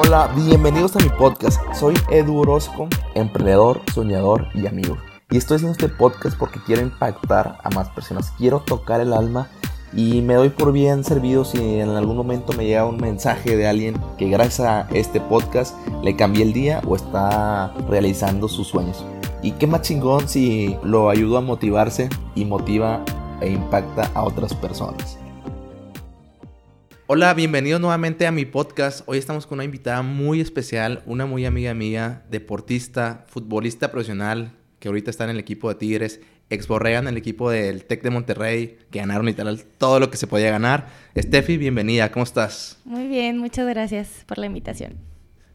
Hola, bienvenidos a mi podcast. Soy Edu Orozco, emprendedor, soñador y amigo. Y estoy haciendo este podcast porque quiero impactar a más personas. Quiero tocar el alma y me doy por bien servido si en algún momento me llega un mensaje de alguien que gracias a este podcast le cambié el día o está realizando sus sueños. Y qué más chingón si lo ayudo a motivarse y motiva e impacta a otras personas. Hola, bienvenidos nuevamente a mi podcast. Hoy estamos con una invitada muy especial, una muy amiga mía, deportista, futbolista profesional, que ahorita está en el equipo de Tigres, ex Borrega en el equipo del Tec de Monterrey, que ganaron literal todo lo que se podía ganar. Steffi, bienvenida, ¿cómo estás? Muy bien, muchas gracias por la invitación.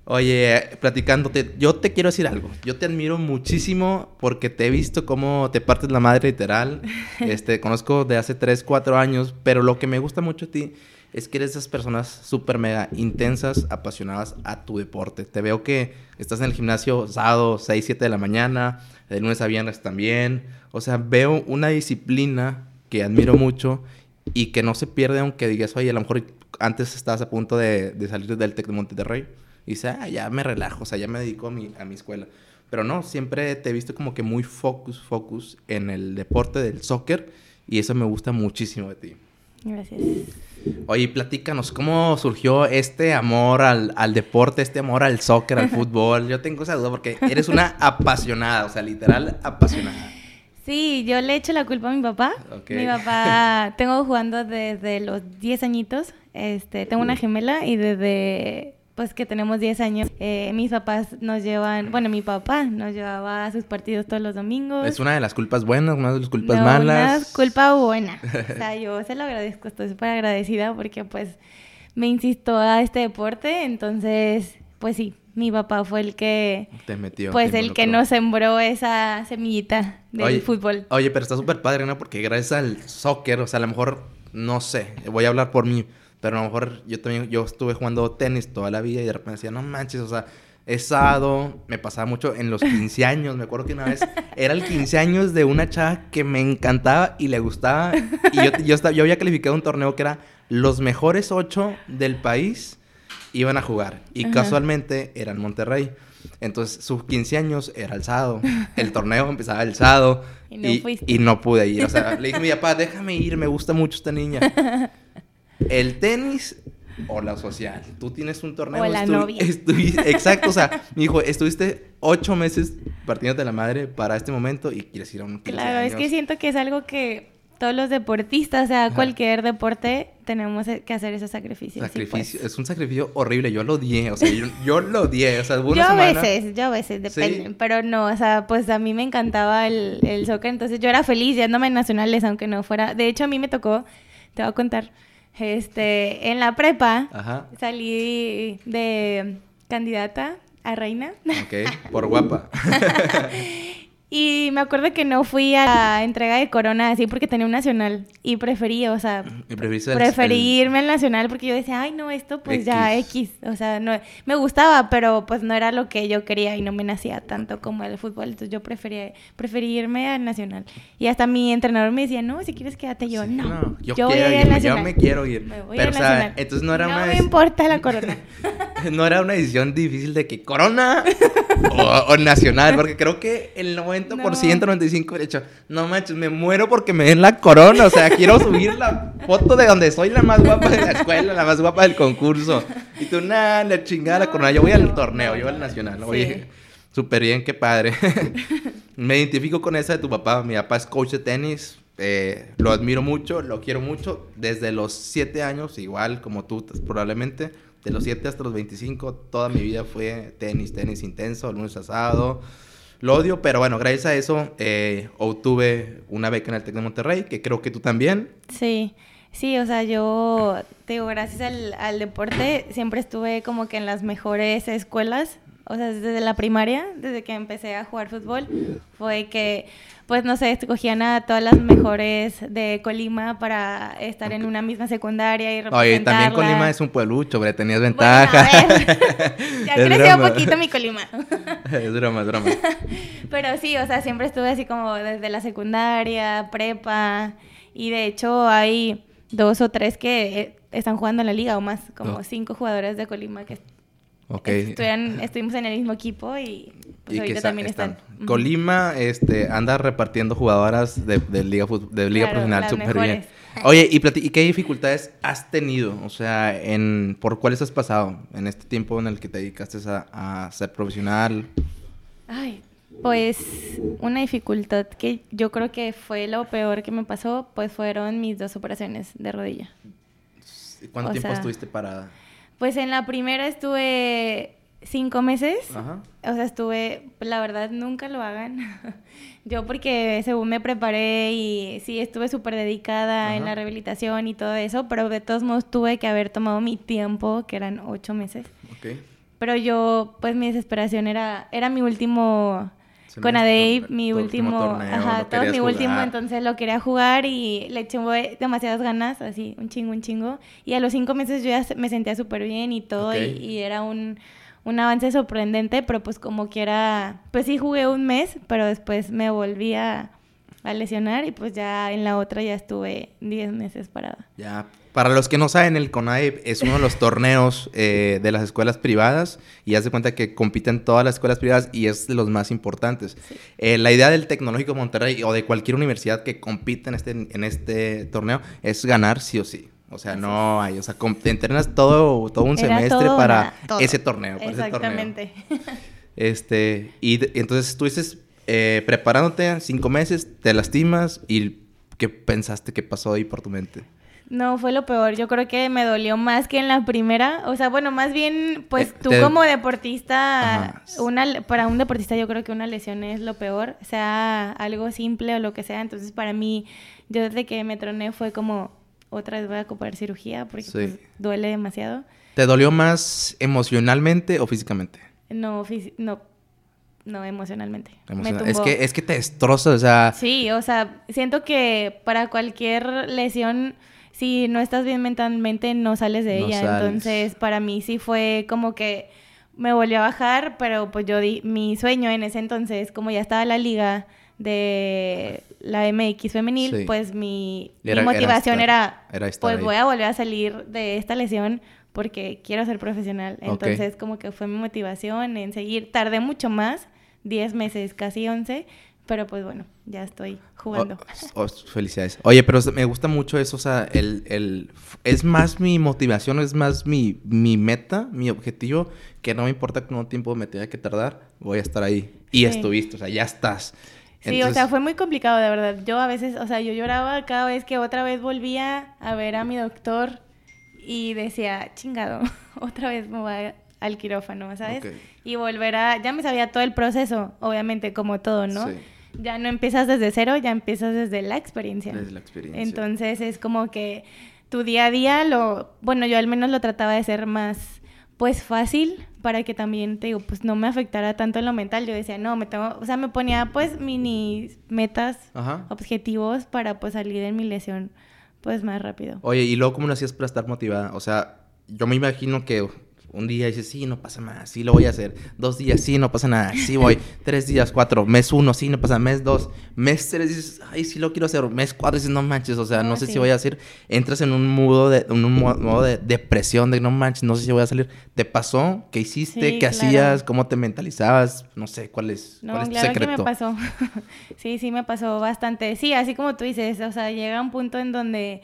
Oye, platicándote, yo te quiero decir algo. Yo te admiro muchísimo porque te he visto cómo te partes la madre literal. Este, conozco de hace 3, 4 años, pero lo que me gusta mucho de ti es que eres esas personas súper mega intensas, apasionadas a tu deporte. Te veo que estás en el gimnasio sábado, 6, 7 de la mañana, de lunes a viernes también. O sea, veo una disciplina que admiro mucho y que no se pierde aunque digas, oye, a lo mejor antes estabas a punto de, salir del Tec de Monterrey. Y dices, ah, ya me relajo, o sea, ya me dedico a mi, a mi escuela. Pero no, siempre te he visto como que muy focus, focus en el deporte del soccer y eso me gusta muchísimo de ti. Gracias. Oye, platícanos, ¿cómo surgió este amor al, al, deporte, este amor al soccer, al fútbol? Yo tengo esa duda porque eres una apasionada, o sea, literal apasionada. Sí, yo le echo la culpa a mi papá. Mi papá, tengo jugando desde los 10 añitos. Este, tengo una gemela y desde pues que tenemos 10 años, eh, mis papás nos llevan, bueno, mi papá nos llevaba a sus partidos todos los domingos. ¿Es una de las culpas buenas, una de las culpas malas? Una culpa buena. o sea, yo se lo agradezco, estoy súper agradecida porque pues me insistió a este deporte, entonces, pues sí, mi papá fue el que... Te metió. Pues el que nos sembró esa semillita del fútbol. Oye, pero está súper padre, ¿no? Porque gracias al soccer, o sea, a lo mejor, no sé, voy a hablar por mí pero a lo mejor yo también, yo estuve jugando tenis toda la vida y de repente decía, no manches, o sea, es sábado, me pasaba mucho en los 15 años, me acuerdo que una vez era el 15 años de una chava que me encantaba y le gustaba y yo, yo, estaba, yo había calificado un torneo que era los mejores ocho del país iban a jugar y casualmente era en Monterrey. Entonces, sus 15 años era el sábado. El torneo empezaba el sábado. Y no, y no pude ir. O sea, le dije a mi papá, déjame ir, me gusta mucho esta niña. el tenis o la social. Tú tienes un torneo. O la novia. exacto, o sea, mi hijo, estuviste ocho meses partiéndote la madre para este momento y quieres ir a un Claro, es que siento que es algo que todos los deportistas, o sea, cualquier deporte, tenemos que hacer esos sacrificios. Sacrificio, es un sacrificio horrible, yo lo odié, o sea, yo, lo odié, o sea, Yo a veces, yo a veces, depende, pero no, o sea, pues a mí me encantaba el, el soccer, entonces yo era feliz yéndome en nacionales, aunque no fuera, de hecho a mí me tocó, te voy a contar, este, en la prepa salí de candidata a reina. Ok, por guapa. Y me acuerdo que no fui a la entrega de corona así porque tenía un nacional y preferí, o sea, preferí irme al nacional porque yo decía, ay, no, esto pues ya X, o sea, no, me gustaba, pero pues no era lo que yo quería y no me nacía tanto como el fútbol, entonces yo prefería, preferí irme al nacional. Y hasta mi entrenador me decía, no, si quieres quédate yo, no, yo, quiero irme, yo me quiero ir. pero, o sea, entonces no era una... No me importa la corona. no era una decisión difícil de que corona o, nacional, porque creo que el 90%, no. 95% de hecho, no manches, me muero porque me den la corona, o sea, quiero subir la foto de donde soy la más guapa de la escuela, la más guapa del concurso. Y tú, nada, la chingada la corona, yo voy al torneo, yo voy al nacional, oye, súper bien, qué padre. me identifico con esa de tu papá, mi papá es coach de tenis, eh, lo admiro mucho, lo quiero mucho, desde los 7 años, igual como tú probablemente de los 7 hasta los 25, toda mi vida fue tenis, tenis intenso, lunes asado. Lo odio, pero bueno, gracias a eso eh, obtuve una beca en el TEC de Monterrey, que creo que tú también. Sí, sí, o sea, yo, te digo, gracias al, al deporte, siempre estuve como que en las mejores escuelas o sea, desde la primaria, desde que empecé a jugar fútbol, fue que, pues no sé, escogían a todas las mejores de Colima para estar en una misma secundaria y Oye, también Colima es un pueblucho, pero tenías ventaja. ya creció un poquito mi Colima. es drama, es drama. pero sí, o sea, siempre estuve así como desde la secundaria, prepa, y de hecho hay dos o tres que están jugando en la liga o más, como cinco jugadores de Colima que estuvimos en el mismo equipo y, pues, ahorita también están. Colima este, anda repartiendo jugadoras de, Liga, de Liga Profesional súper bien. Oye, ¿y, qué dificultades has tenido? O sea, en, ¿por cuáles has pasado en este tiempo en el que te dedicaste a, a ser profesional? Ay, pues una dificultad que yo creo que fue lo peor que me pasó, pues fueron mis dos operaciones de rodilla. ¿Cuánto tiempo estuviste parada? Pues en la primera estuve cinco meses. Ajá. O sea, estuve, la verdad, nunca lo hagan. yo porque según me preparé y sí, estuve súper dedicada en la rehabilitación y todo eso, pero de todos modos tuve que haber tomado mi tiempo, que eran ocho meses. Ok. Pero yo, pues mi desesperación era, era mi último con Adey, mi último, ajá, todo mi último, entonces lo quería jugar y le eché demasiadas ganas, así, un chingo, un chingo. Y a los cinco meses yo ya me sentía súper bien y todo, y, era un, un, avance sorprendente, pero pues como quiera, pues sí jugué un mes, pero después me volví a, a lesionar y pues ya en la otra ya estuve diez meses parada. Ya, para los que no saben, el CONAIP es uno de los torneos eh, de las escuelas privadas y haz de cuenta que compiten todas las escuelas privadas y es de los más importantes. Eh, la idea del Tecnológico Monterrey o de cualquier universidad que compita en este, en este torneo es ganar sí o sí. O sea, no hay, o sea, te entrenas todo, todo un semestre para ese torneo. Exactamente. Este, y, entonces estuviste eh, preparándote cinco meses, te lastimas y ¿qué pensaste que pasó ahí por tu mente? No, fue lo peor. Yo creo que me dolió más que en la primera. O sea, bueno, más bien, pues eh, tú como deportista, una para un deportista yo creo que una lesión es lo peor, sea algo simple o lo que sea. Entonces, para mí, yo desde que me troné fue como otra vez voy a ocupar cirugía porque pues, duele demasiado. ¿Te dolió más emocionalmente o físicamente? No, no, no, emocionalmente. es, que, es que te destroza, o sea... Sí, o sea, siento que para cualquier lesión si no estás bien mentalmente, no sales de ella. Entonces, para mí sí fue como que me volvió a bajar, pero pues yo di mi sueño en ese entonces, como ya estaba la liga de la MX femenil, pues mi, motivación era, pues voy a volver a salir de esta lesión porque quiero ser profesional. Entonces, como que fue mi motivación en seguir. Tardé mucho más, 10 meses, casi 11, pero pues bueno, ya estoy jugando. Oh, oh, felicidades. Oye, pero me gusta mucho eso, o sea, el, el, es más mi motivación, es más mi, mi meta, mi objetivo, que no me importa cuánto tiempo me tenga que tardar, voy a estar ahí. Y estuviste, o sea, ya estás. Sí, o sea, fue muy complicado, de verdad. Yo a veces, o sea, yo lloraba cada vez que otra vez volvía a ver a mi doctor y decía, chingado, otra vez me voy al quirófano, ¿sabes? Y volver a, ya me sabía todo el proceso, obviamente, como todo, ¿no? Sí ya no empiezas desde cero, ya empiezas desde la experiencia. Desde la experiencia. Entonces es como que tu día a día lo, bueno, yo al menos lo trataba de ser más pues fácil para que también te digo, pues no me afectara tanto en lo mental. Yo decía, no, me tengo, o sea, me ponía pues mini metas, objetivos para pues salir de mi lesión pues más rápido. Oye, y luego cómo lo hacías para estar motivada? O sea, yo me imagino que un día dices, sí, no pasa nada, sí lo voy a hacer. Dos días, sí, no pasa nada, sí voy. Tres días, cuatro. Mes uno, sí, no pasa nada. Mes dos. Mes tres dices, ay, sí lo quiero hacer. Mes cuatro dices, no manches, o sea, no, sé si voy a hacer. Entras en un modo de, un modo de depresión, de no manches, no sé si voy a salir. ¿Te pasó? ¿Qué hiciste? ¿Qué hacías? ¿Cómo te mentalizabas? No sé, ¿cuál es, no, cuál es tu claro secreto? Que me pasó. sí, sí, me pasó bastante. Sí, así como tú dices, o sea, llega un punto en donde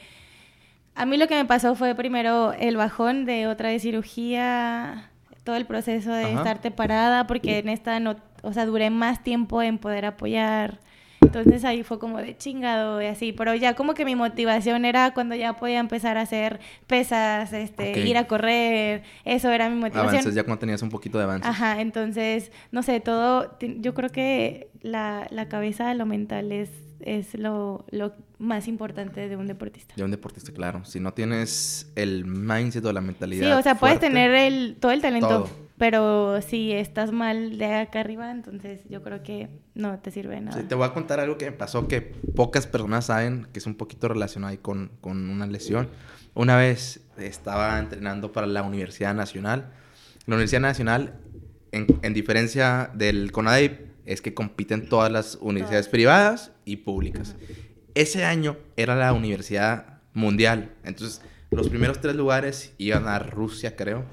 a mí lo que me pasó fue primero el bajón de otra de cirugía, todo el proceso de estarte parada, porque en esta no, o sea, duré más tiempo en poder apoyar. Entonces ahí fue como de chingado y así, pero ya como que mi motivación era cuando ya podía empezar a hacer pesas, este, ir a correr, eso era mi motivación. Avances, ya cuando tenías un poquito de avance. Ajá, entonces, no sé, todo, yo creo que la, la cabeza, lo mental es es lo, lo, más importante de un deportista. De un deportista, claro. Si no tienes el mindset o la mentalidad. Sí, o sea, puedes tener el, todo el talento, pero si estás mal de acá arriba, entonces yo creo que no te sirve de nada. Sí, te voy a contar algo que me pasó que pocas personas saben, que es un poquito relacionado ahí con, con una lesión. Una vez estaba entrenando para la Universidad Nacional. La Universidad Nacional, en, en diferencia del CONADEIP, es que compiten todas las universidades privadas y públicas. Ese año era la universidad mundial, entonces los primeros tres lugares iban a Rusia, creo,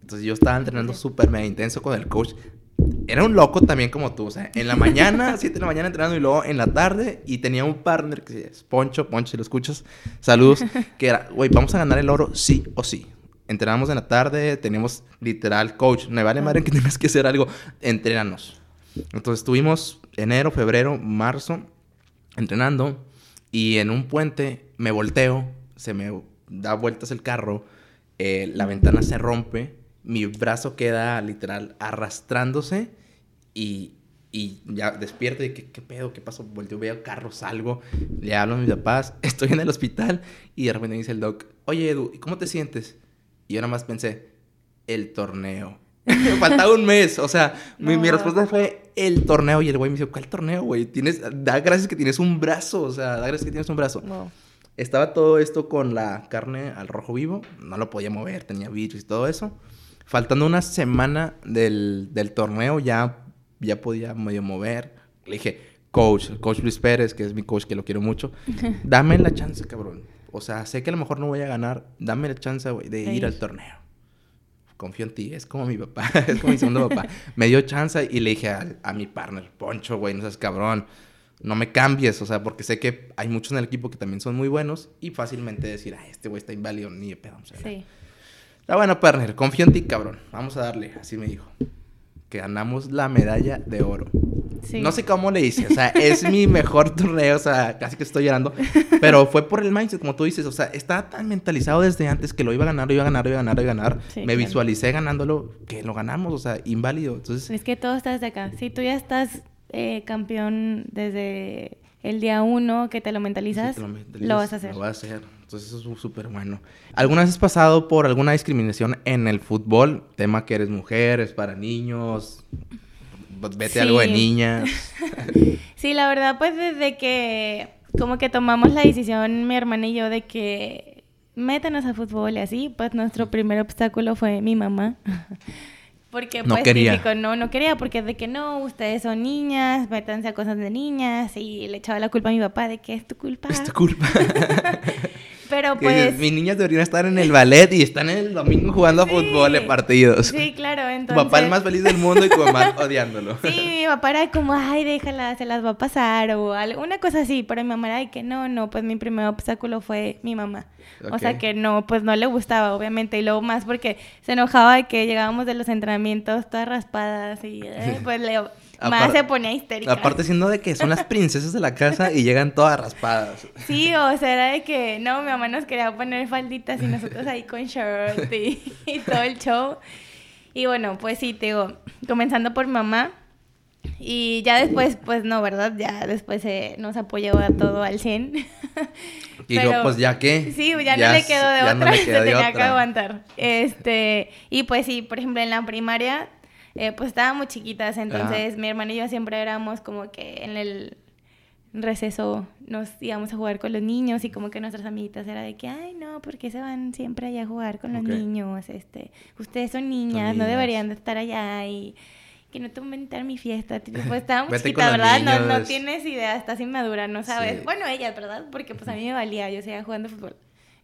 Entonces yo estaba entrenando súper mega intenso con el coach. Era un loco también como tú, o sea, en la mañana, 7 de la mañana entrenando y luego en la tarde y tenía un partner que es Poncho, Poncho, si lo escuchas, saludos, que era, güey, vamos a ganar el oro sí o sí. Entrenamos en la tarde, tenemos literal coach, me vale madre que tengas que hacer algo, entrénanos. Entonces estuvimos enero, febrero, marzo entrenando y en un puente me volteo, se me da vueltas el carro, eh, la ventana se rompe, mi brazo queda literal arrastrándose y, y ya despierto y ¿qué, qué pedo? ¿Qué pasó? Volteo, veo el carro, salgo, le hablo a mis papás, estoy en el hospital y de repente me dice el doc, oye Edu, ¿cómo te sientes? Y yo nada más pensé, el torneo. faltaba un mes, o sea, mi, mi, respuesta fue el torneo y el güey me dice, ¿cuál torneo, güey? Tienes, da gracias que tienes un brazo, o sea, da gracias que tienes un brazo. Estaba todo esto con la carne al rojo vivo, no lo podía mover, tenía virus y todo eso. Faltando una semana del, del torneo ya, ya podía medio mover. Le dije, coach, coach Luis Pérez, que es mi coach, que lo quiero mucho, dame la chance, cabrón. O sea, sé que a lo mejor no voy a ganar, dame la chance, güey, de ir al torneo. Confío en ti, es como mi papá, es como mi segundo papá. Me dio chance y le dije a, a mi partner, Poncho, güey, no seas cabrón no me cambies, o sea, porque sé que hay muchos en el equipo que también son muy buenos y fácilmente decir, ah, este güey está inválido, ni de pedo. sí. Está bueno, partner, confío en ti, cabrón. Vamos a darle, así me dijo. Que ganamos la medalla de oro. Sí. No sé cómo le hice, o sea, es mi mejor torneo, o sea, casi que estoy llorando, pero fue por el mindset, como tú dices, o sea, estaba tan mentalizado desde antes que lo iba a ganar, lo iba a ganar, lo iba a ganar, lo iba a ganar. me visualicé ganándolo, que lo ganamos, o sea, inválido. Entonces, es que todo está desde acá. Si tú ya estás eh, campeón desde el día uno que te lo mentalizas, lo, vas a hacer. Lo vas a hacer. Entonces eso es súper bueno. ¿Alguna vez has pasado por alguna discriminación en el fútbol? Tema que eres mujer, es para niños, vete algo de niñas. sí, la verdad, pues desde que como que tomamos la decisión mi hermana y yo de que métanos a fútbol y así, pues nuestro primer obstáculo fue mi mamá. Porque no pues quería. no, no quería, porque es de que no, ustedes son niñas, métanse a cosas de niñas, y le echaba la culpa a mi papá de que es tu culpa. Es tu culpa. Pero pues... Mis niñas deberían estar en el ballet y están el domingo jugando a fútbol en partidos. Sí, claro, entonces... Tu papá el más feliz del mundo y tu mamá odiándolo. Sí, mi papá era como, ay, déjala, se las va a pasar o alguna cosa así. Pero mi mamá era de que no, no, pues mi primer obstáculo fue mi mamá. O sea que no, pues no le gustaba, obviamente. Y luego más porque se enojaba de que llegábamos de los entrenamientos todas raspadas y pues le más se ponía histérica. Aparte siendo de que son las princesas de la casa y llegan todas raspadas. Sí, o sea, era de que no, mi mamá nos quería poner falditas y nosotros ahí con short y, todo el show. Y bueno, pues sí, te digo, comenzando por mamá. Y ya después, pues no, ¿verdad? Ya después eh, nos apoyó a todo al 100. y yo, pues ya qué. Sí, ya, no le quedó de otra, se tenía que aguantar. Este, y pues sí, por ejemplo, en la primaria eh, pues estábamos chiquitas, entonces mi hermana y yo siempre éramos como que en el receso nos íbamos a jugar con los niños y como que nuestras amiguitas era de que, ay, no, ¿por qué se van siempre allá a jugar con los niños? Este, ustedes son niñas, no deberían de estar allá y que no te inventar mi fiesta. Pues estábamos chiquitas, ¿verdad? No, no tienes idea, estás inmadura, no sabes. Bueno, ellas, ¿verdad? Porque pues a mí me valía, yo seguía jugando fútbol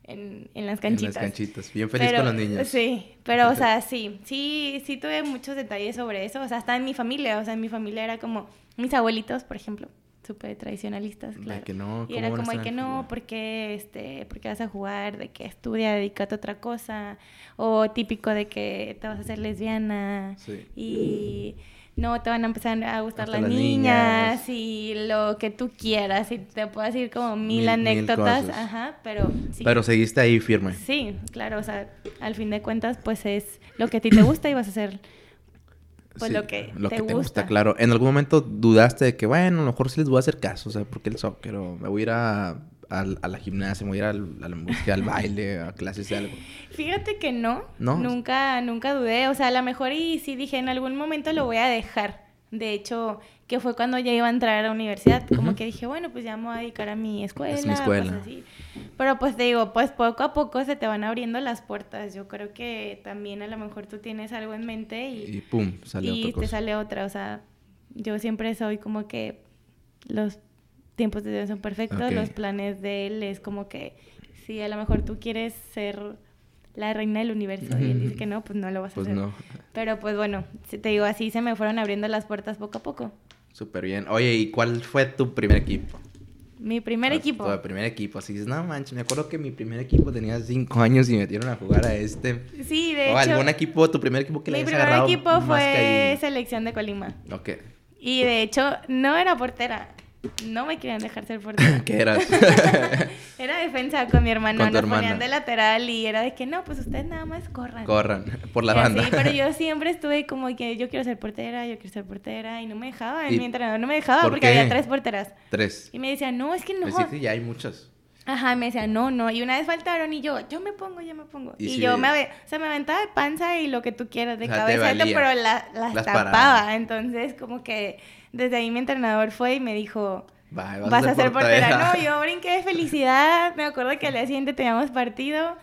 en, en las canchitas. En las canchitas, bien feliz con los niños. Sí, pero o sea, sí, sí, sí tuve muchos detalles sobre eso, o sea, hasta en mi familia, o sea, en mi familia era como mis abuelitos, por ejemplo, súper tradicionalistas, claro. que no, y era como, que no, porque este, porque vas a jugar, de que estudia, dedícate a otra cosa, o típico de que te vas a hacer lesbiana, sí. y no te van a empezar a gustar las, niñas, y lo que tú quieras y te puedo decir como mil, anécdotas, ajá, pero sí. Pero seguiste ahí firme. Sí, claro, o sea, al fin de cuentas pues es lo que a ti te gusta y vas a hacer pues lo que, lo te, que te gusta. Claro, en algún momento dudaste de que bueno, a lo mejor sí les voy a hacer caso, o sea, porque el soccer o me voy a ir a a, la gimnasia, me voy a ir a la música, al baile, a clases de algo. Fíjate que no. Nunca, nunca dudé. O sea, a lo mejor y sí dije, en algún momento lo voy a dejar. De hecho, que fue cuando ya iba a entrar a la universidad. Como que dije, bueno, pues ya me voy a dedicar a mi escuela. Es mi escuela. Pero pues te digo, pues poco a poco se te van abriendo las puertas. Yo creo que también a lo mejor tú tienes algo en mente y... Y pum, sale y te sale otra. O sea, yo siempre soy como que los tiempos de Dios son perfectos, los planes de Él es como que si a lo mejor tú quieres ser la reina del universo. Y él dice que no, pues no lo vas a pues hacer. No. Pero pues bueno, te digo, así se me fueron abriendo las puertas poco a poco. Súper bien. Oye, ¿y cuál fue tu primer equipo? Mi primer equipo. Tu primer equipo. Así dices, no manches, me acuerdo que mi primer equipo tenía cinco años y me metieron a jugar a este. Sí, de o algún equipo, tu primer equipo que le Mi primer equipo fue Selección de Colima. Ok. Y de hecho, no era portera. No me querían dejar ser portera. ¿Qué eras? era defensa con mi hermano. Nos ponían de lateral y era de que no, pues ustedes nada más corran. Corran, por la banda. Sí, pero yo siempre estuve como que yo quiero ser portera, yo quiero ser portera y no me dejaba. Mi entrenador no me dejaba porque había tres porteras. Tres. Y me decía, no, es que no. Pues sí, ya hay muchas. Ajá, me decía, no, no. Y una vez faltaron y yo, yo me pongo, yo me pongo. Y, yo me, o sea, me aventaba de panza y lo que tú quieras, de cabeza, pero la, las, tapaba. Entonces, como que desde ahí mi entrenador fue y me dijo, vas, a ser portera. No, yo brinqué de felicidad. Me acuerdo que al día siguiente teníamos partido.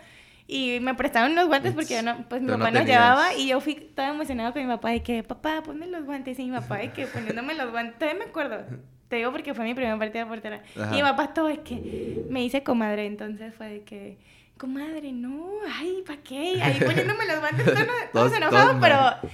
Y me prestaron unos guantes porque no, pues mi papá nos llevaba y yo fui toda emocionada con mi papá de que, papá, ponme los guantes. Y mi papá de que poniéndome los guantes, todavía me acuerdo. Te digo porque fue mi primera partida de portera. Y mi papá todo es que me hice comadre, entonces fue de que, comadre, no, ay, ¿para qué? Ahí poniéndome los guantes, todos, enojados,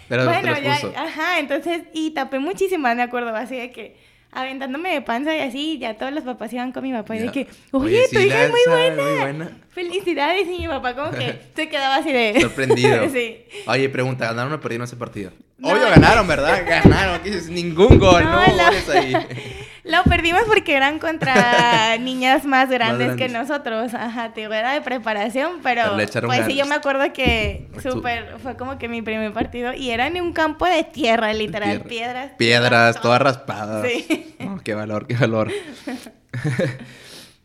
pero, bueno, ya, ajá, entonces, y tapé muchísimas, me acuerdo, así de que aventándome de panza y así, ya todos los papás iban con mi papá y de que, oye, tu hija es muy buena. Felicidades. Y mi papá como que se quedaba así de... Sorprendido. sí. Oye, pregunta, ¿ganaron o perdieron ese partido? Obvio ganaron, ¿verdad? Ganaron. Aquí dices, ningún gol, no, no ahí. Lo perdimos porque eran contra niñas más grandes, que nosotros. Ajá, te era de preparación, pero, pues sí, yo me acuerdo que súper, fue como que mi primer partido y era en un campo de tierra, literal, piedras. Piedras, todas raspadas. Sí. Oh, qué valor, qué valor.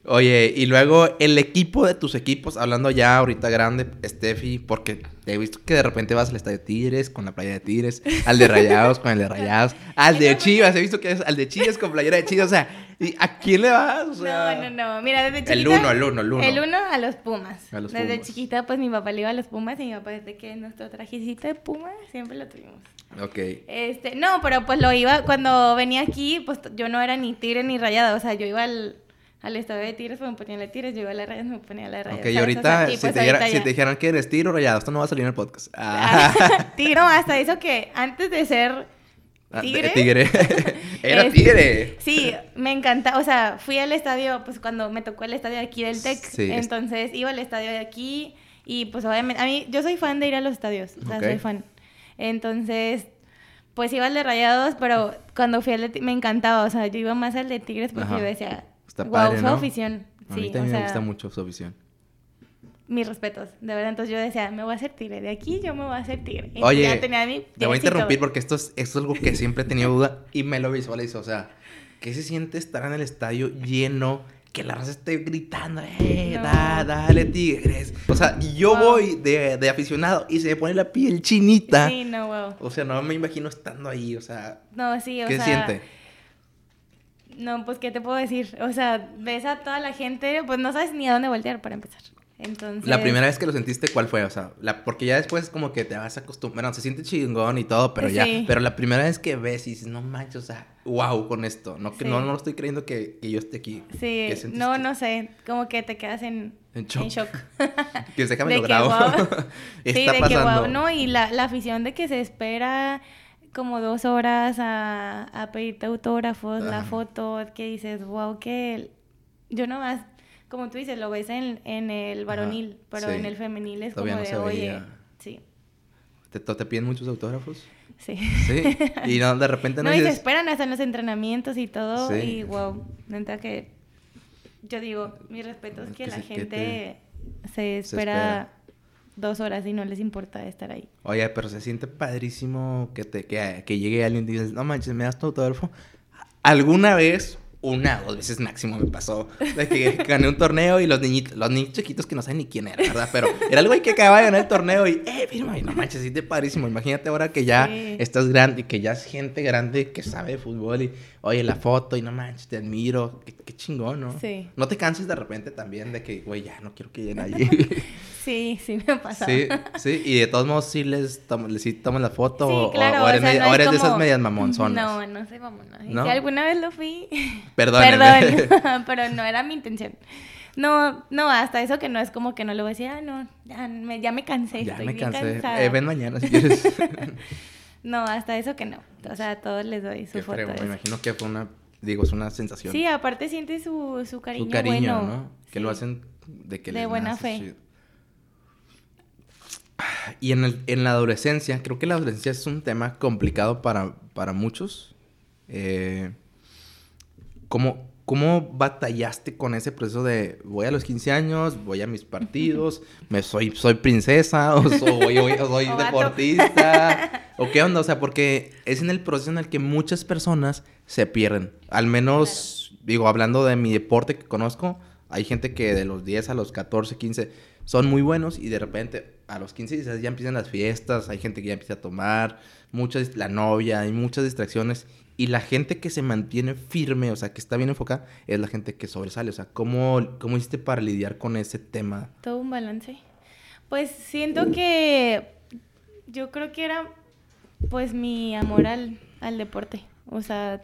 Oye, y luego el equipo de tus equipos, hablando ya ahorita grande, Steffi, porque he visto que de repente vas al estadio de Tigres con la playa de Tigres, al de Rayados con el de Rayados, al de Chivas, he visto que es al de Chivas con playera de Chivas, o sea, ¿y ¿a quién le vas? no, no, no, mira, desde chiquita... El uno, el uno, el uno. El uno a los Pumas. A los desde chiquita, pues mi papá le iba a los Pumas y mi papá desde que nuestro trajecito de Pumas siempre lo tuvimos. Ok. Este, no, pero pues lo iba, cuando venía aquí, pues yo no era ni Tigre ni Rayado, o sea, yo iba al al estadio de Tigres, pues me ponía la Tigres, yo iba a la rayas, me ponía la rayas. Ok, y ahorita, si, pues te si, te dijeran que eres Tigre o Rayado, esto no va a salir en el podcast. Ah. tigre, hasta eso que antes de ser ah, Tigre. tigre. Era Tigre. Sí, me encanta. O sea, fui al estadio, pues cuando me tocó el estadio aquí del TEC. Sí, entonces iba al estadio de aquí y pues obviamente, a mí, yo soy fan de ir a los estadios. O sea, soy fan. Entonces, pues iba al de Rayados, pero cuando fui al de me encantaba. O sea, yo iba más al de Tigres porque yo decía, Está wow, su afición. A mí también me gusta mucho su afición. Mis respetos, de verdad. Entonces yo decía, me voy a hacer tigre. De aquí yo me voy a hacer tigre. Oye, ya tenía mi te voy a interrumpir porque esto es, esto es algo que siempre he tenido duda y me lo visualizo. O sea, ¿qué se siente estar en el estadio lleno? Que la raza esté gritando, ¡eh, dale, tigres! O sea, yo voy de, de, aficionado y se me pone la piel chinita. Sí, no, wow. O sea, no me imagino estando ahí, o sea. No, sí, o sea. ¿Qué siente? No, pues, ¿qué te puedo decir? O sea, ves a toda la gente, pues no sabes ni a dónde voltear para empezar. Entonces... La primera vez que lo sentiste, ¿cuál fue? O sea, la, porque ya después como que te vas a acostumbrar, se siente chingón y todo, pero ya, pero la primera vez que ves y dices, no manches, o sea, wow con esto, no, que no, no estoy creyendo que, que yo esté aquí. Sí, no, no sé, como que te quedas en, en shock. En shock. que déjame lo grabo. sí, de pasando. que wow, no, y la, la afición de que se espera como dos horas a, a pedirte autógrafos, la foto, que dices, wow, que yo nomás, como tú dices, lo ves en, en el varonil, pero en el femenil es como de, oye, sí. ¿Te, ¿Te piden muchos autógrafos? Sí. Sí. Y no, de repente no. No, y se esperan hasta en los entrenamientos y todo. Y wow, neta que. Yo digo, mi respeto es que, la gente se espera dos horas y no les importa estar ahí. Oye, pero se siente padrísimo que, te, que, que llegue alguien y dices, no manches, me das tu autógrafo. ¿Alguna vez una o dos veces máximo me pasó de que gané un torneo y los niñitos, los niños chiquitos que no saben ni quién era, ¿verdad? Pero era algo que acababa de ganar el torneo y, eh, firma, y no manches, sí te padrísimo. Imagínate ahora que ya estás grande y que ya es gente grande que sabe de fútbol y, oye, la foto y no manches, te admiro. Qué, chingón, ¿no? Sí. No te canses de repente también de que, güey, ya no quiero que lleguen allí. Sí, sí me ha pasado. Sí, sí, y de todos modos sí les, sí toman la foto o, eres, de esas medias mamonzonas. No, no soy mamona. ¿No? Si alguna vez lo fui, Perdón. Perdón, pero no era mi intención. No, no, hasta eso que no es como que no le voy a decir, ah, no, ya me, ya me cansé, ya me cansé. Eh, ven mañana si quieres. no, hasta eso que no. O sea, a todos les doy su foto. me imagino que fue una, digo, es una sensación. Sí, aparte siente su, su cariño. Su cariño, ¿no? Que lo hacen de que De buena fe. Y en, el, en la adolescencia, creo que la adolescencia es un tema complicado para, para muchos. Eh, ¿cómo, ¿Cómo batallaste con ese proceso de voy a los 15 años, voy a mis partidos, me soy, soy princesa o soy, soy deportista? ¿O qué onda? O sea, porque es en el proceso en el que muchas personas se pierden. Al menos, digo, hablando de mi deporte que conozco, hay gente que de los 10 a los 14, 15 son muy buenos y de repente a los 15 ya empiezan las fiestas, hay gente que ya empieza a tomar, muchas, la novia, hay muchas distracciones y la gente que se mantiene firme, o sea, que está bien enfocada, es la gente que sobresale. O sea, ¿cómo, cómo hiciste para lidiar con ese tema? Todo un balance. Pues siento que yo creo que era pues mi amor al, al deporte. O sea,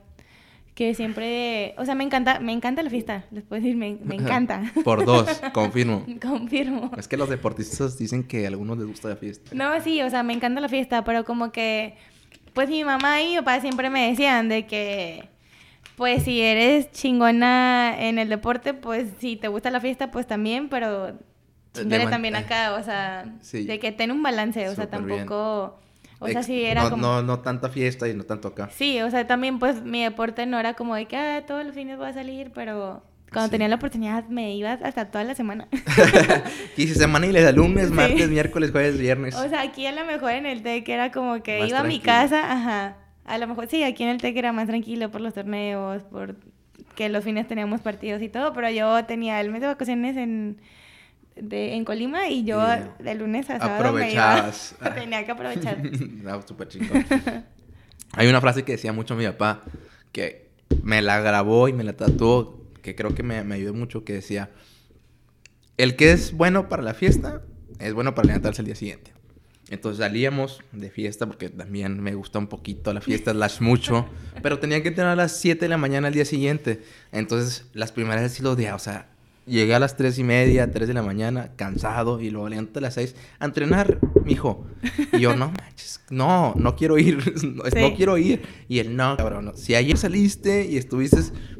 que siempre, o sea, me encanta, me encanta la fiesta, les puedo decir, me, me encanta. Por dos, confirmo. confirmo. Es que los deportistas dicen que a algunos les gusta la fiesta. No, sí, o sea, me encanta la fiesta, pero como que pues mi mamá y mi papá siempre me decían de que, pues si eres chingona en el deporte, pues si te gusta la fiesta, pues también, pero chingale también acá, o sea, de que ten un balance, o sea, tampoco... O sea, sí era no, como... No, no tanta fiesta y no tanto acá. Sí, o sea, también pues mi deporte no era como de que ah, todos los fines voy a salir, pero cuando tenía la oportunidad me iba hasta toda la semana. Quise semana y les lunes, martes, miércoles, jueves, viernes. O sea, aquí a lo mejor en el TEC era como que iba a mi casa, ajá. A lo mejor sí, aquí en el TEC era más tranquilo por los torneos, por que los fines teníamos partidos y todo, pero yo tenía el mes de vacaciones en, de, en Colima y yo de lunes a sábado me iba. tenía que aprovechar. no, súper chingón. Hay una frase que decía mucho mi papá que me la grabó y me la tatuó que creo que me, me ayudó mucho, que decía, el que es bueno para la fiesta, es bueno para levantarse el día siguiente. Entonces salíamos de fiesta, porque también me gusta un poquito la fiesta, las mucho, pero tenía que tener a las 7 de la mañana al día siguiente. Entonces, las primeras veces sí lo odiaba, o sea, llegué a las 3 y media, 3 de la mañana, cansado, y luego levanto a las 6 a entrenar, mijo. Y yo, no manches, no, no quiero ir, no, no quiero ir. Y él, no, cabrón, si ayer saliste y estuviste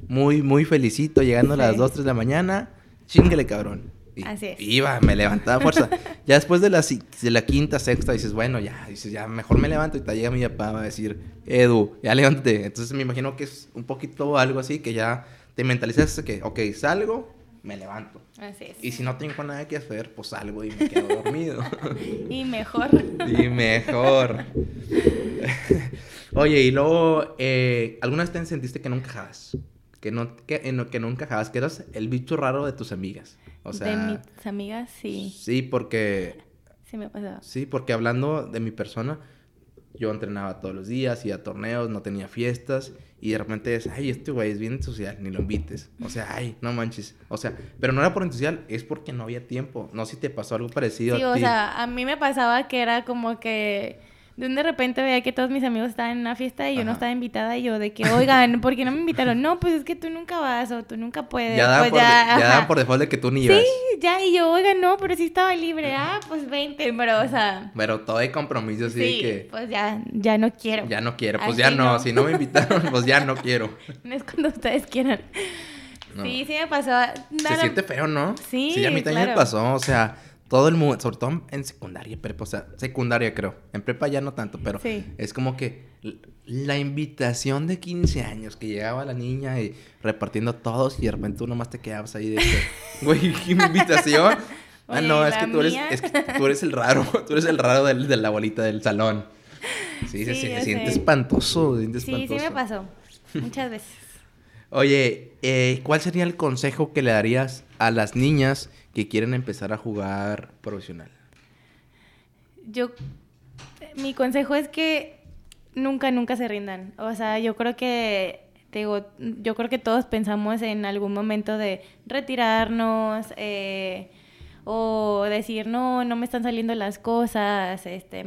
muy, muy felicito, llegando a las 2, 3 de la mañana, chinguele, cabrón. Y, Así es. Iba, me levantaba fuerza. ya después de la, de la quinta, sexta, dices, bueno, ya, dices, ya, mejor me levanto. Y te llega mi papá a decir, Edu, ya levántate. Entonces me imagino que es un poquito algo así, que ya te mentalizas que, ok, salgo, me levanto. Así es. Y si no tengo nada que hacer, pues salgo y me quedo dormido. y mejor. y mejor. Oye, y luego, eh, ¿alguna vez te sentiste que no encajabas? que no, que, en que no encajabas, que eras el bicho raro de tus amigas. O sea, de mis amigas, sí. Sí, porque... Sí me ha pasado. Sí, porque hablando de mi persona, yo entrenaba todos los días, iba a torneos, no tenía fiestas, y de repente es, ay, este güey es bien social, ni lo invites. O sea, ay, no manches. O sea, pero no era por entusiasmo, es porque no había tiempo. No sé si te pasó algo parecido. Sí, o sea, a mí me pasaba que era como que de un de repente veía que todos mis amigos estaban en una fiesta y yo no estaba invitada y yo de que, oigan, ¿por qué no me invitaron? No, pues es que tú nunca vas o tú nunca puedes. Ya dan, pues por, ya, ya por default de que tú ni ibas. Sí, ya, y yo, oigan, no, pero sí estaba libre. Ah, pues 20, pero, o sea... Pero todo hay compromiso, así sí, que... pues ya, ya no quiero. Ya no quiero, pues ya no. Si no me invitaron, pues ya no quiero. No es cuando ustedes quieran. Sí, sí me pasó. Se siente feo, ¿no? Sí, Sí, a mí también me pasó, o sea todo el mundo, sobre todo en secundaria, prepa, o sea, secundaria creo. En prepa ya no tanto, pero es como que la invitación de 15 años que llegaba la niña y repartiendo todos y de repente tú nomás te quedabas ahí de que, güey, ¿qué invitación? ah, no, es que, tú eres, es que tú eres el raro, tú eres el raro del, de la bolita del salón. Sí, se, siente espantoso, se Sí, sí me pasó, muchas veces. Oye, eh, ¿cuál sería el consejo que le darías a las niñas que quieren empezar a jugar profesional? Yo, mi consejo es que nunca, nunca se rindan. O sea, yo creo que, digo, yo creo que todos pensamos en algún momento de retirarnos eh, o decir, no, no me están saliendo las cosas, este,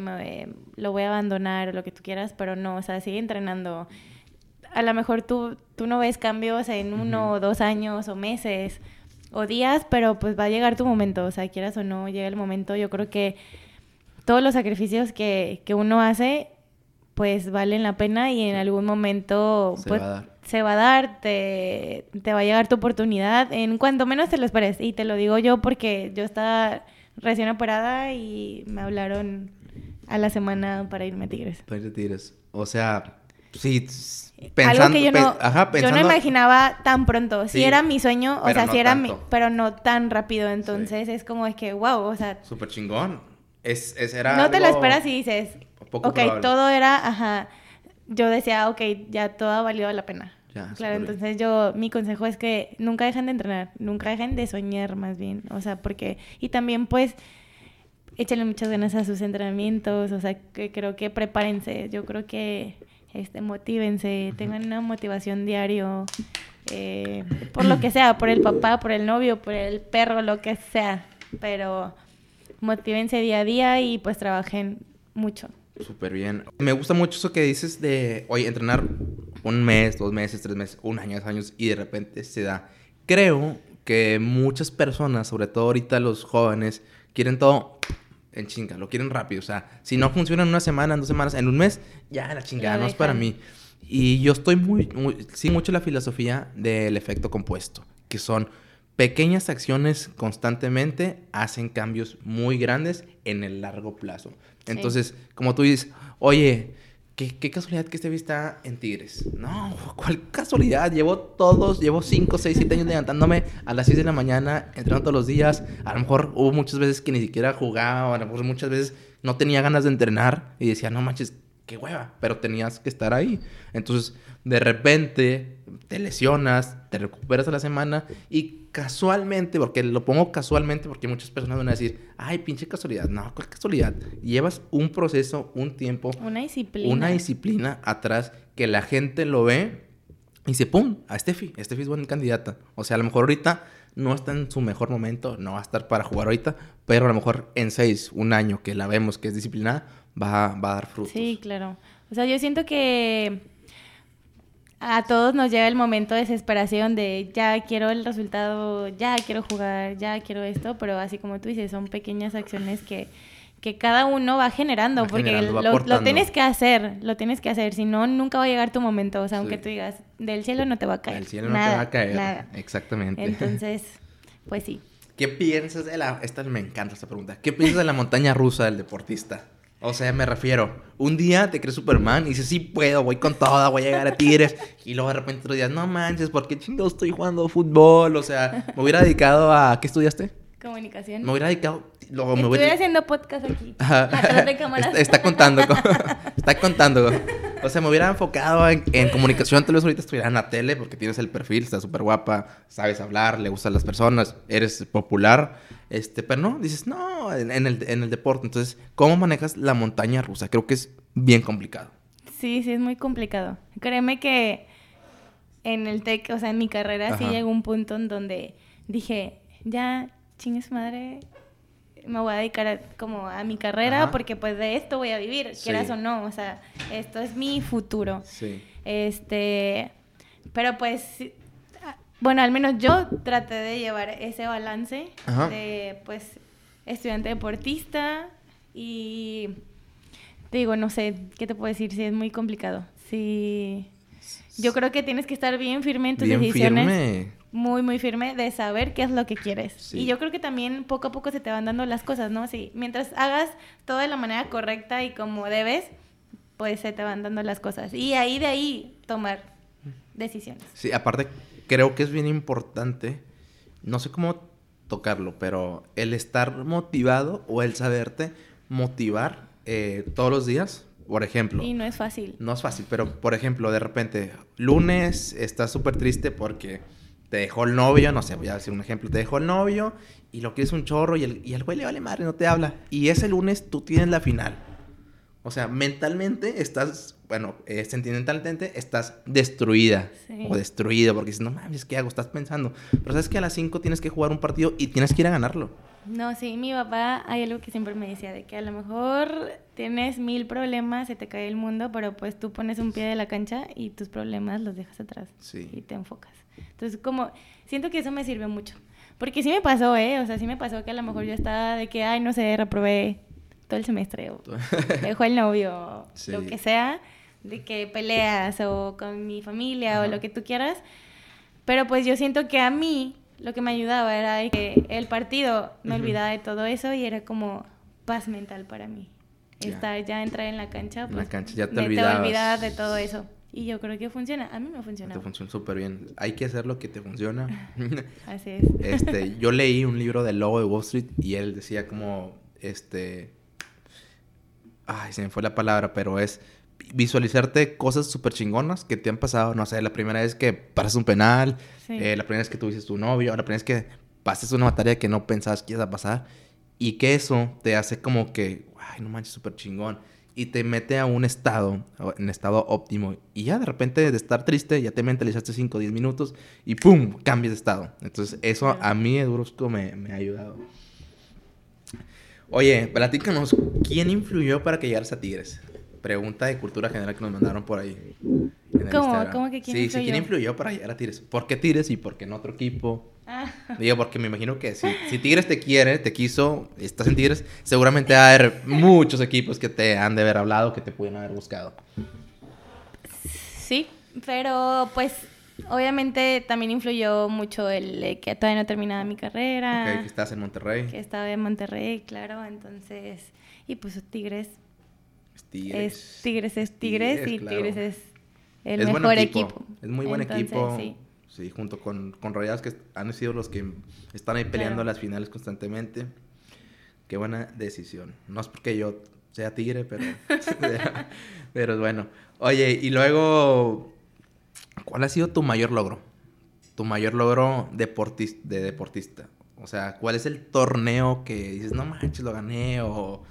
lo voy a abandonar o lo que tú quieras, pero no, o sea, sigue entrenando. A lo mejor tú, tú no ves cambios en uno o dos años o meses, o días, pero pues va a llegar tu momento, o sea, quieras o no, llega el momento. Yo creo que todos los sacrificios que, que uno hace, pues valen la pena y en algún momento se, pues, va, a dar. se va a dar, te, te va a llegar tu oportunidad en cuanto menos te lo esperes. Y te lo digo yo porque yo estaba recién operada y me hablaron a la semana para irme a Tigres. Para irme a Tigres. O sea, sí, pensando, Algo que yo no, yo no imaginaba tan pronto. Sí, era mi sueño, o sea, sí era mi, pero no tan rápido. Entonces es como es que, wow, o sea. Súper chingón. Es, era no te lo esperas y dices, ok, todo era, ajá. Yo decía, ok, ya todo ha valido la pena. Ya, claro, entonces yo, mi consejo es que nunca dejen de entrenar, nunca dejen de soñar más bien, o sea, porque, y también pues, échenle muchas ganas a sus entrenamientos, o sea, que creo que prepárense, yo creo que este, motívense, tengan una motivación diario, eh, por lo que sea, por el papá, por el novio, por el perro, lo que sea, pero motívense día a día y pues trabajen mucho. Súper bien. Me gusta mucho eso que dices de, oye, entrenar un mes, dos meses, tres meses, un año, dos años y de repente se da. Creo que muchas personas, sobre todo ahorita los jóvenes, quieren todo en chinga, lo quieren rápido. O sea, si no funciona en una semana, en dos semanas, en un mes, ya la chingada, no es para mí. Y yo estoy muy, muy, sí, mucho la filosofía del efecto compuesto, que son pequeñas acciones constantemente hacen cambios muy grandes en el largo plazo. Entonces, como tú dices, oye, ¿Qué, casualidad que este está en Tigres. No, ¿cuál casualidad? Llevo todos, llevo 5, 6, 7 años levantándome a las 6 de la mañana, entrenando todos los días. A lo mejor hubo muchas veces que ni siquiera jugaba, a lo mejor muchas veces no tenía ganas de entrenar y decía, no manches, qué hueva, pero tenías que estar ahí. Entonces, de repente te lesionas, te recuperas a la semana y casualmente, porque lo pongo casualmente porque muchas personas van a decir, ay, pinche casualidad. No, ¿cuál casualidad? Llevas un proceso, un tiempo, una disciplina. Una disciplina atrás que la gente lo ve y dice, pum, a Steffi, Steffi es buena candidata. O sea, a lo mejor ahorita no está en su mejor momento, no va a estar para jugar ahorita, pero a lo mejor en seis, un año que la vemos que es disciplinada, va, va a dar frutos. Sí, claro. O sea, yo siento que a todos nos llega el momento de desesperación de ya quiero el resultado, ya quiero jugar, ya quiero esto, pero así como tú dices, son pequeñas acciones que, que cada uno va generando, porque lo, tienes que hacer, lo tienes que hacer, si no, nunca va a llegar tu momento, o sea, aunque tú digas, del cielo no te va a caer. Del cielo no te va a caer, exactamente. Entonces, pues sí. ¿Qué piensas de la... Esta me encanta esta pregunta. ¿Qué piensas de la montaña rusa del deportista? O sea, me refiero, un día te crees Superman y dices, sí puedo, voy con toda, voy a llegar a Tigres. y luego de repente otro día, no manches, ¿por qué chingados estoy jugando fútbol? O sea, me hubiera dedicado a... ¿Qué estudiaste? Comunicación. Me hubiera dedicado... Luego me haciendo podcast aquí. de cámaras. Está, contando. está contando. O sea, me hubiera enfocado en, comunicación. Tal vez ahorita estuviera en la tele porque tienes el perfil, estás súper guapa, sabes hablar, le gustan las personas, eres popular. Este, pero no, dices, no, en, el, en el deporte. Entonces, ¿cómo manejas la montaña rusa? Creo que es bien complicado. Sí, sí, es muy complicado. Créeme que en el TEC, o sea, en mi carrera, sí llegó un punto en donde dije, ya, chingues madre, me voy a dedicar como a mi carrera porque pues de esto voy a vivir, quieras o no, o sea, esto es mi futuro. Sí. Este, pero pues, bueno, al menos yo traté de llevar ese balance de pues estudiante deportista y digo, no sé, ¿qué te puedo decir? Sí, es muy complicado. Sí. Yo creo que tienes que estar bien firme en tus bien decisiones. Firme muy, muy firme de saber qué es lo que quieres. Y yo creo que también poco a poco se te van dando las cosas, ¿no? Sí, mientras hagas todo de la manera correcta y como debes, pues se te van dando las cosas. Y ahí de ahí tomar decisiones. Sí, aparte creo que es bien importante, no sé cómo tocarlo, pero el estar motivado o el saberte motivar eh, todos los días. Por ejemplo. Y no es fácil. No es fácil, pero por ejemplo, de repente, lunes estás súper triste porque te dejó el novio, no sé, voy a decir un ejemplo, te dejó el novio y lo quieres un chorro y el, y el güey le vale madre, no te habla. Y ese lunes tú tienes la final. O sea, mentalmente estás, bueno, eh, sentimentalmente estás destruida o destruido porque dices, no mames, ¿qué hago? Estás pensando. Pero sabes que a las 5 tienes que jugar un partido y tienes que ir a ganarlo. No, sí, mi papá hay algo que siempre me decía, de que a lo mejor tienes mil problemas, se te cae el mundo, pero pues tú pones un pie de la cancha y tus problemas los dejas atrás y te enfocas. Entonces, como, siento que eso me sirve mucho, Porque sí me pasó, ¿eh? O sea, sí me pasó que a lo mejor yo estaba de que, ay, no sé, reprobé todo el semestre o dejó el novio, lo que sea, de que peleas o con mi familia o lo que tú quieras. Pero pues yo siento que a mí lo que me ayudaba era que el partido me olvidaba de todo eso y era como paz mental para mí. Estar ya entrar en la cancha, pues, la cancha ya te, olvidabas. de todo eso. Y yo creo que funciona. A mí me funciona. Te funciona súper bien. Hay que hacer lo que te funciona. Así es. Este, yo leí un libro del logo de Wall Street y él decía como, este, ay, se me fue la palabra, pero es visualizarte cosas súper chingonas que te han pasado, no sé, la primera vez que pasas un penal, eh, la primera vez que tuviste tu novio, la primera vez que pases una materia que no pensabas que ibas a pasar y que eso te hace como que, ay, no manches, súper chingón y te mete a un estado, en estado óptimo. Y ya de repente de estar triste, ya te mentalizaste 5 o 10 minutos y ¡pum! cambias de estado. Entonces eso a mí, Edurusco, me, me ha ayudado. Oye, platícanos, ¿quién influyó para que llegaras a Tigres? Pregunta de cultura general que nos mandaron por ahí. ¿Cómo? ¿Cómo que quién sí, influyó? Sí, ¿quién influyó para llegar a Tigres? ¿Por qué Tigres y por qué en otro equipo? Ah. Digo, porque me imagino que si, si, Tigres te quiere, te quiso, estás en Tigres, seguramente va a haber muchos equipos que te han de haber hablado, que te pueden haber buscado. Sí, pero pues obviamente también influyó mucho el que todavía no terminaba mi carrera. Ok, que estás en Monterrey. Que estaba en Monterrey, claro, entonces, y pues Tigres. Es Tigres. Tigres es Tigres, y Tigres es el mejor equipo. Es muy buen equipo. Sí. Sí, junto con, con Rayados que han sido los que están ahí peleando las finales constantemente. Qué buena decisión. No es porque yo sea tigre, pero, pero, bueno. Oye, y luego, ¿cuál ha sido tu mayor logro? Tu mayor logro deportista, de deportista. O sea, ¿cuál es el torneo que dices, no manches, lo gané? O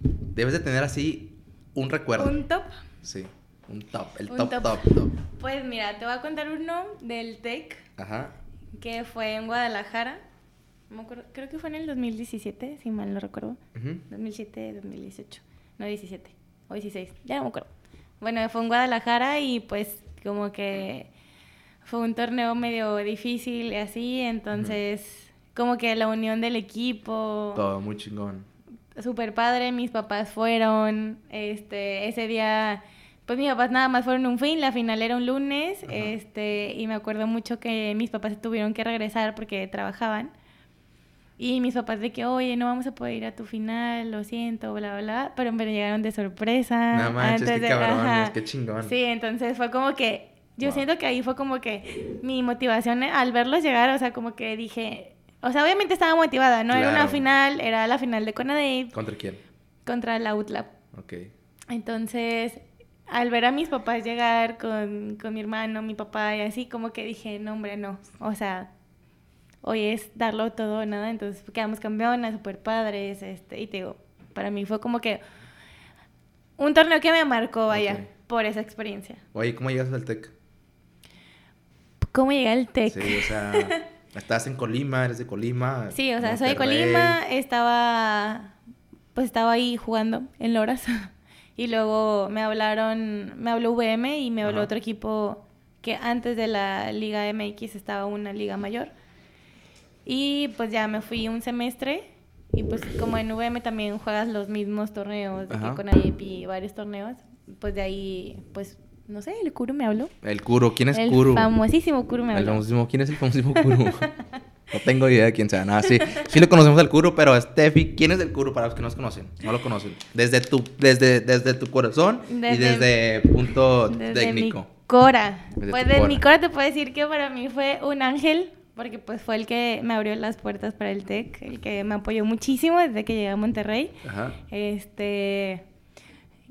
debes de tener así un recuerdo. ¿Un top? Sí. Un top, el top, top, top, Pues mira, te voy a contar uno del TEC. Ajá. Que fue en Guadalajara. creo que fue en el 2017, si mal no recuerdo. 2007, 2018. No, 17 o 16, ya no me acuerdo. Bueno, fue en Guadalajara y pues como que fue un torneo medio difícil y así, entonces como que la unión del equipo... Todo muy chingón. Súper padre, mis papás fueron, este, ese día pues mis papás nada más fueron un fin, la final era un lunes, este, y me acuerdo mucho que mis papás tuvieron que regresar porque trabajaban. Y mis papás de que, oye, no vamos a poder ir a tu final, lo siento, bla, bla, bla. Pero me llegaron de sorpresa. No manches, qué cabrón, qué chingón. Sí, entonces fue como que, yo siento que ahí fue como que mi motivación al verlos llegar, o sea, como que dije, o sea, obviamente estaba motivada, no era una final, era la final de Conadate. ¿Contra quién? Contra la UTLAP. Ok. Entonces, al ver a mis papás llegar con, con, mi hermano, mi papá y así, como que dije, no, hombre, no. O sea, hoy es darlo todo o nada. Entonces quedamos campeonas, super padres. Este, y te digo, para mí fue como que un torneo que me marcó, vaya, por esa experiencia. Oye, ¿cómo llegas al TEC? ¿Cómo llegué al TEC? Sí, o sea, estás en Colima, eres de Colima. Sí, o sea, soy de Colima, estaba, pues estaba ahí jugando en Loras. Y luego me hablaron, me habló VM y me habló otro equipo que antes de la Liga MX estaba una liga mayor. Y pues ya me fui un semestre y pues como en VM también juegas los mismos torneos, de que con AIP y varios torneos, pues de ahí, pues no sé, el Kuro me habló. El Kuro, ¿quién es el Kuro? El famosísimo Kuro me habló. El famosísimo, ¿quién es el famosísimo Kuro? No tengo idea de quién sea. Nada, sí. Sí le conocemos al Kuro, pero Steffi, ¿quién es el Kuro para los que no nos conocen? No lo conocen. Desde tu, desde, desde tu corazón y desde punto técnico. Mi cora. pues de mi cora te puedo decir que para mí fue un ángel, porque pues fue el que me abrió las puertas para el TEC, el que me apoyó muchísimo desde que llegué a Monterrey. Ajá. Este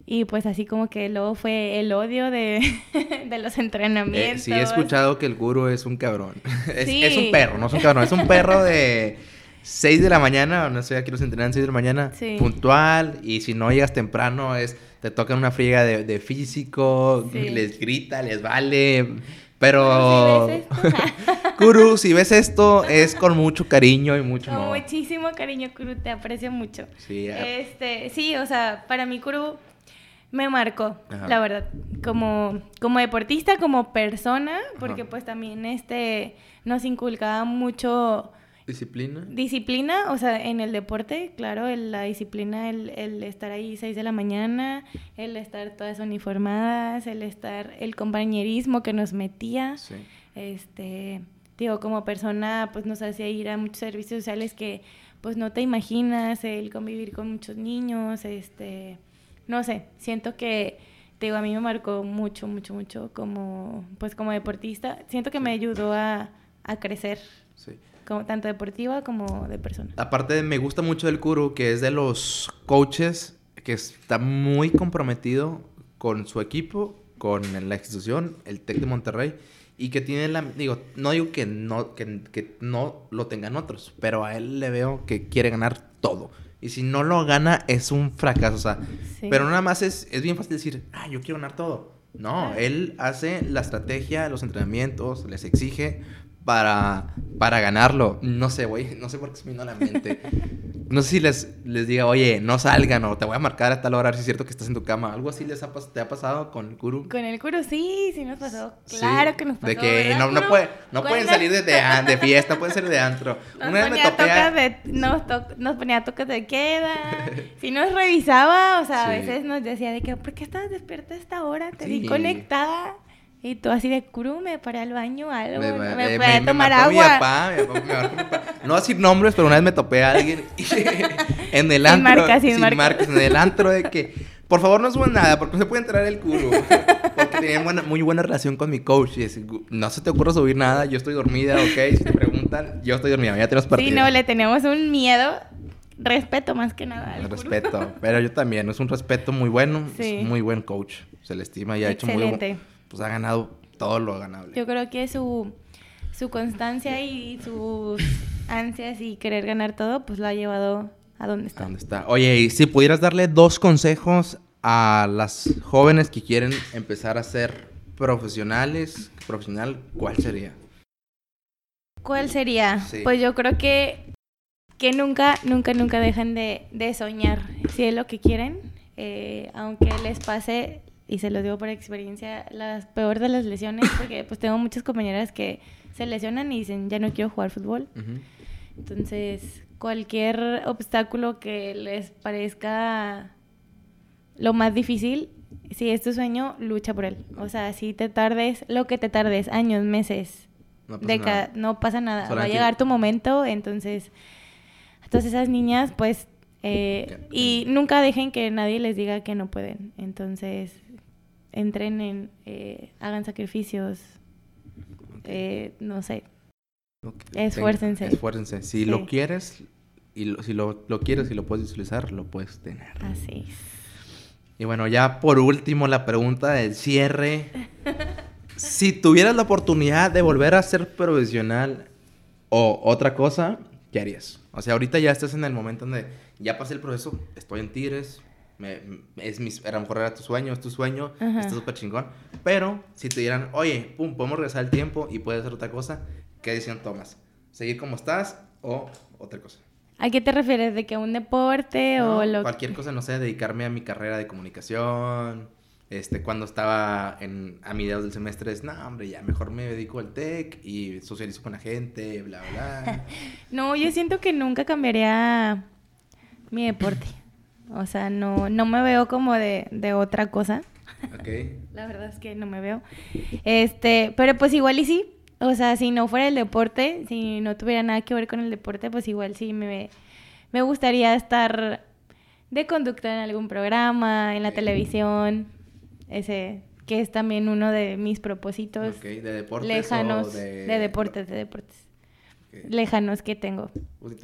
y pues así como que luego fue el odio de, de los entrenamientos. sí, he escuchado que el guru es un cabrón. es, es, un perro, no es un cabrón, es un perro de 6 de la mañana, no sé, aquí los entrenan 6 de la mañana, puntual, y si no llegas temprano es, te tocan una friega de, de físico, les grita, les vale, pero... Kuru, si ves esto, es con mucho cariño y mucho Con muchísimo cariño, Kuru, te aprecio mucho. Sí, este, sí, o sea, para mí Kuru me marcó, la verdad, como, como deportista, como persona, porque pues también este nos inculcaba mucho Disciplina. Disciplina, o sea, en el deporte, claro, la disciplina, el, el, estar ahí 6 de la mañana, el estar todas uniformadas, el estar, el compañerismo que nos metía. Sí. Este, digo, como persona, pues nos hacía ir a muchos servicios sociales que pues no te imaginas, el convivir con muchos niños, este, no sé, siento que, digo, a mí me marcó mucho, mucho, mucho como, pues como deportista, siento que me ayudó a, a crecer. Sí. Como, tanto deportiva como de persona. Aparte, me gusta mucho el Kuru, que es de los coaches que está muy comprometido con su equipo, con la institución, el TEC de Monterrey y que tiene la digo no digo que no que, que, no lo tengan otros pero a él le veo que quiere ganar todo. Y si no lo gana es un fracaso o sea pero nada más es, es bien fácil decir ah yo quiero ganar todo no él hace la estrategia los entrenamientos les exige para, para ganarlo. No sé, güey, no sé por qué se me vino a la mente. No sé si les, les diga, oye, no salgan o te voy a marcar a tal hora si es cierto que estás en tu cama. ¿Algo así les ha, te ha pasado con el Kuru? Con el Kuru sí, sí nos pasó. Claro que nos pasó. De que no, no, puede, no pueden salir de, de, fiesta, pueden salir de antro. Nos Una vez me topé de, nos, to, nos ponía toques de queda. si nos revisaba, o sea, a veces nos decía de que, ¿por qué estás despierta a esta hora? Te vi conectada. Y tú así de curu, me paré al baño, algo, me, me, me, me tomar agua. no decir nombres, pero una vez me topé a alguien en el antro. Sin marcas, sin, sin marcas. En el antro de que, por favor no suban nada, porque no se puede entrar el curu. Porque tenía muy buena relación con mi coach. Y no se te ocurre subir nada, yo estoy dormida, ok. Si te preguntan, yo estoy dormida, ya te los partidos. Sí, no, le tenemos un miedo respeto más que nada. Respeto, pero yo también, es un respeto muy bueno, es muy buen coach, se le estima y ha hecho muy bueno pues ha ganado todo lo ganable. Yo creo que su, su constancia y sus ansias y querer ganar todo, pues lo ha llevado a donde está. está? Oye, y si pudieras darle dos consejos a las jóvenes que quieren empezar a ser profesionales, profesional, ¿cuál sería? ¿Cuál sería? Pues yo creo que, que nunca, nunca, nunca dejen de, de soñar si es lo que quieren. Eh, aunque les pase y se los digo por experiencia, la peor de las lesiones, porque pues tengo muchas compañeras que se lesionan y dicen, ya no quiero jugar fútbol. Entonces, cualquier obstáculo que les parezca lo más difícil, si es tu sueño, lucha por él. O sea, si te tardes, lo que te tardes, años, meses, no pasa nada. No pasa nada. Va a llegar tu momento, entonces, entonces esas niñas, pues, eh, y nunca dejen que nadie les diga que no pueden. Entonces, entrenen, eh, hagan sacrificios, eh, no sé. Esfuércense. Esfuércense. Si lo quieres, y si lo, quieres y lo puedes visualizar, lo puedes tener. Así Y bueno, ya por último, la pregunta del cierre. si tuvieras la oportunidad de volver a ser profesional o otra cosa, ¿qué harías? O sea, ahorita ya estás en el momento donde ya pasé el proceso, estoy en Tigres, me, es mi, a lo mejor era tu sueño, es tu sueño, está súper chingón. Pero si te dieran, oye, pum, podemos regresar el tiempo y puedes hacer otra cosa, ¿qué decisión tomas? ¿Seguir como estás o otra cosa? ¿A qué te refieres? ¿De que un deporte o lo Cualquier cosa, no sé, dedicarme a mi carrera de comunicación. Este, cuando estaba en, a mediados del semestre, es, no, hombre, ya mejor me dedico al tech y socializo con la gente, bla, bla. no, yo siento que nunca cambiaría mi deporte. O sea, no, no me veo como de, de otra cosa. Ok. La verdad es que no me veo. Este, pero pues igual y sí. O sea, si no fuera el deporte, si no tuviera nada que ver con el deporte, pues igual sí me, me gustaría estar de conducta en algún programa, en la televisión. Ese, que es también uno de mis propósitos. ¿De deportes lejanos. de... deportes, de deportes. Lejanos que tengo.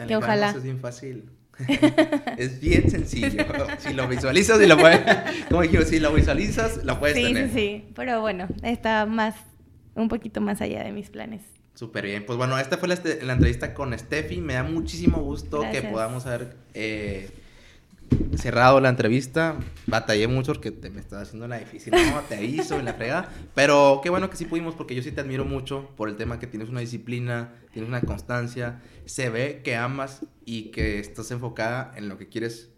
que ojalá. es bien fácil. es bien sencillo. si lo visualizas y lo puedes. Como dijimos, si lo visualizas, lo puedes tener. Sí, sí, Pero bueno, está más. Un poquito más allá de mis planes. Súper bien. Pues bueno, esta fue la, la, entrevista con Steffi. Me da muchísimo gusto que podamos haber eh, cerrado la entrevista. Batallé mucho porque te me estaba haciendo la difícil. No, te hizo en la frega. Pero qué bueno que sí pudimos porque yo sí te admiro mucho por el tema que tienes una disciplina, tienes una constancia. Se ve que amas y que estás enfocada en lo que quieres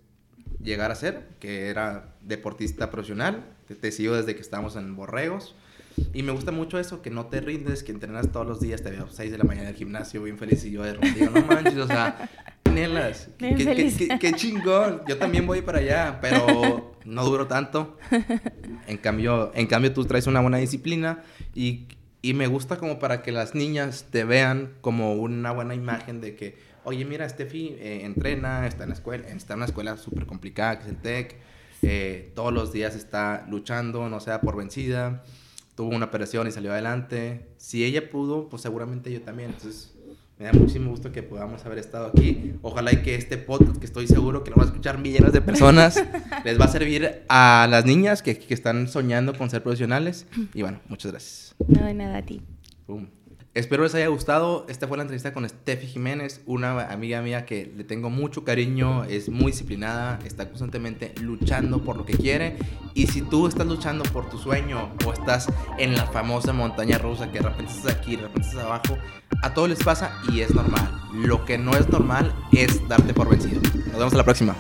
llegar a ser, que era deportista profesional. Te, sigo desde que estábamos en Borregos. Y me gusta mucho eso, que no te rindes, que entrenas todos los días, te veo a 6 de la mañana en el gimnasio, bien feliz, y yo de digo, no manches, o sea, Nelas, qué, qué, qué, chingón, yo también voy para allá, pero no duro tanto. En cambio, en cambio tú traes una buena disciplina y, y me gusta como para que las niñas te vean como una buena imagen de que, oye, mira, Steffi eh, entrena, está en la escuela, está en una escuela súper complicada que es el TEC, eh, todos los días está luchando, no sea por vencida, tuvo una operación y salió adelante. Si ella pudo, pues seguramente yo también. Entonces, me da muchísimo gusto que podamos haber estado aquí. Ojalá y que este podcast, que estoy seguro que lo van a escuchar millones de personas, les va a servir a las niñas que, que, están soñando con ser profesionales. Y bueno, muchas gracias. No, de nada a ti. Espero les haya gustado. Esta fue la entrevista con Steffi Jiménez, una amiga mía que le tengo mucho cariño, es muy disciplinada, está constantemente luchando por lo que quiere. Y si tú estás luchando por tu sueño o estás en la famosa montaña rusa que de repente estás aquí, de repente estás abajo, a todos les pasa y es normal. Lo que no es normal es darte por vencido. Nos vemos a la próxima.